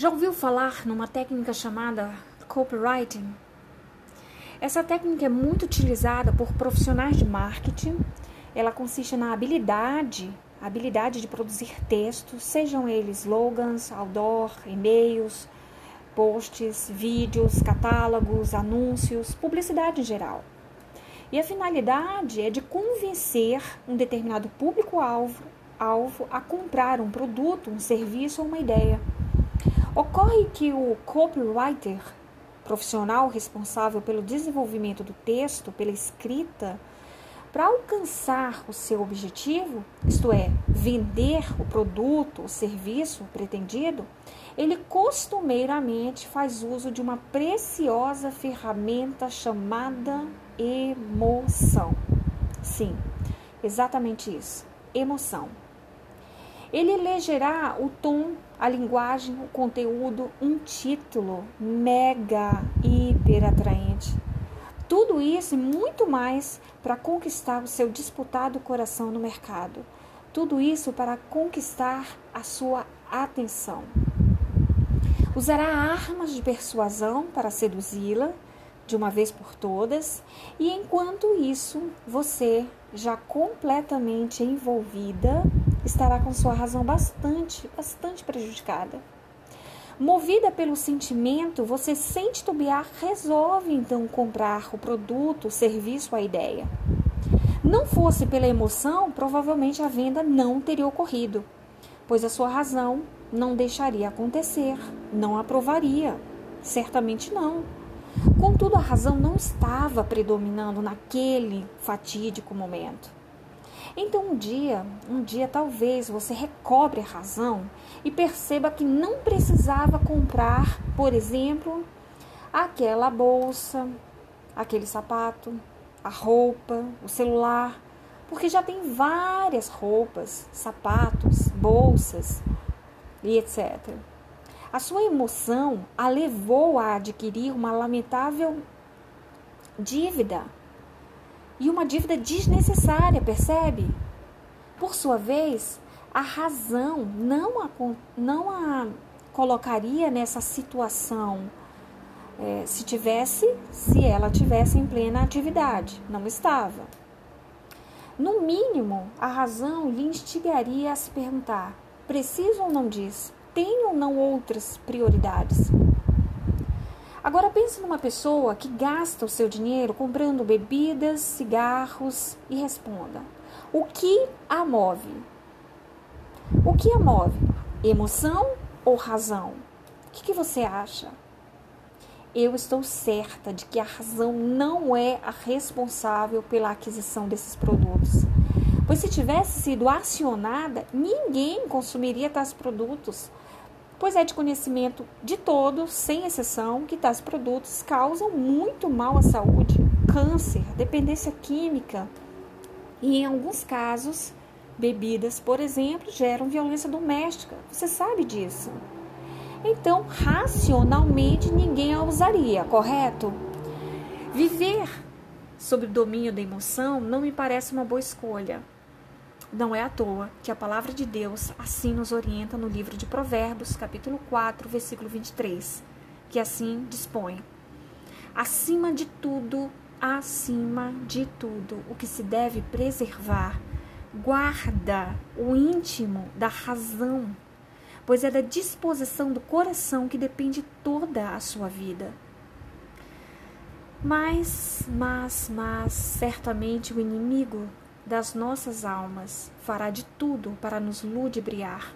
Já ouviu falar numa técnica chamada copywriting? Essa técnica é muito utilizada por profissionais de marketing. Ela consiste na habilidade, habilidade de produzir textos, sejam eles slogans, outdoor, e-mails, posts, vídeos, catálogos, anúncios, publicidade em geral. E a finalidade é de convencer um determinado público-alvo alvo a comprar um produto, um serviço ou uma ideia. Ocorre que o copywriter, profissional responsável pelo desenvolvimento do texto, pela escrita, para alcançar o seu objetivo, isto é, vender o produto, o serviço pretendido, ele costumeiramente faz uso de uma preciosa ferramenta chamada emoção. Sim, exatamente isso, emoção. Ele elegerá o tom, a linguagem, o conteúdo, um título mega, hiper atraente. Tudo isso e muito mais para conquistar o seu disputado coração no mercado. Tudo isso para conquistar a sua atenção. Usará armas de persuasão para seduzi-la de uma vez por todas, e enquanto isso, você, já completamente envolvida, estará com sua razão bastante, bastante prejudicada. Movida pelo sentimento, você sem titubear resolve então comprar o produto, o serviço, a ideia. Não fosse pela emoção, provavelmente a venda não teria ocorrido, pois a sua razão não deixaria acontecer, não aprovaria. Certamente não. Contudo, a razão não estava predominando naquele fatídico momento. Então um dia, um dia talvez você recobre a razão e perceba que não precisava comprar, por exemplo, aquela bolsa, aquele sapato, a roupa, o celular, porque já tem várias roupas, sapatos, bolsas e etc. A sua emoção a levou a adquirir uma lamentável dívida. E uma dívida desnecessária, percebe? Por sua vez, a razão não a, não a colocaria nessa situação é, se tivesse, se ela tivesse em plena atividade. Não estava. No mínimo, a razão lhe instigaria a se perguntar: preciso ou não disso? tem ou não outras prioridades? Agora pense numa pessoa que gasta o seu dinheiro comprando bebidas, cigarros e responda: o que a move? O que a move? Emoção ou razão? O que, que você acha? Eu estou certa de que a razão não é a responsável pela aquisição desses produtos. Pois se tivesse sido acionada, ninguém consumiria tais produtos pois é de conhecimento de todos, sem exceção, que tais produtos causam muito mal à saúde, câncer, dependência química e, em alguns casos, bebidas, por exemplo, geram violência doméstica. Você sabe disso. Então, racionalmente, ninguém a usaria, correto? Viver sob o domínio da emoção não me parece uma boa escolha. Não é à toa que a palavra de Deus assim nos orienta no livro de Provérbios, capítulo 4, versículo 23, que assim dispõe: Acima de tudo, acima de tudo, o que se deve preservar, guarda o íntimo da razão, pois é da disposição do coração que depende toda a sua vida. Mas, mas, mas, certamente o inimigo das nossas almas fará de tudo para nos ludibriar,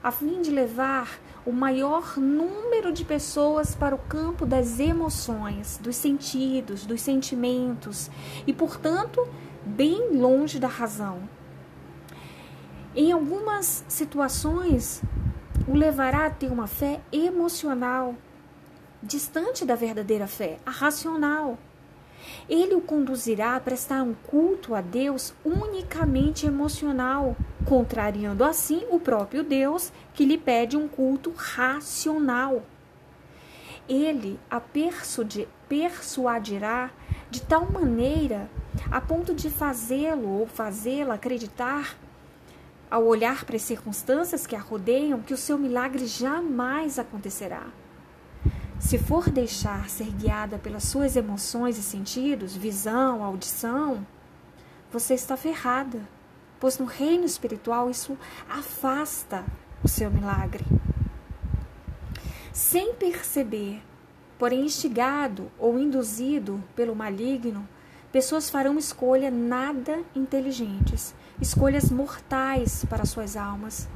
a fim de levar o maior número de pessoas para o campo das emoções, dos sentidos, dos sentimentos e, portanto, bem longe da razão. Em algumas situações, o levará a ter uma fé emocional, distante da verdadeira fé, a racional. Ele o conduzirá a prestar um culto a Deus unicamente emocional, contrariando assim o próprio Deus que lhe pede um culto racional. Ele a persuadirá de tal maneira a ponto de fazê-lo ou fazê-la acreditar ao olhar para as circunstâncias que a rodeiam, que o seu milagre jamais acontecerá. Se for deixar ser guiada pelas suas emoções e sentidos, visão, audição, você está ferrada, pois no reino espiritual isso afasta o seu milagre. Sem perceber, porém instigado ou induzido pelo maligno, pessoas farão escolhas nada inteligentes, escolhas mortais para suas almas,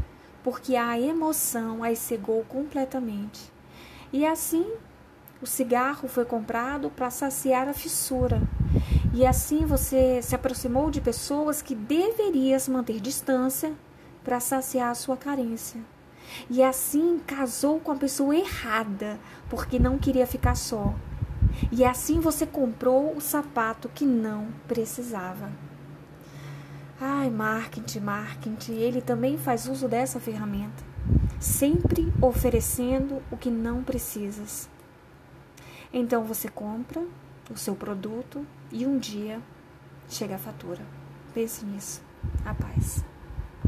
porque a emoção as cegou completamente. E assim, o cigarro foi comprado para saciar a fissura. E assim você se aproximou de pessoas que deverias manter distância para saciar a sua carência. E assim casou com a pessoa errada, porque não queria ficar só. E assim você comprou o sapato que não precisava. Ai, marketing, marketing, ele também faz uso dessa ferramenta, sempre oferecendo o que não precisas. Então você compra o seu produto e um dia chega a fatura. Pense nisso. A paz.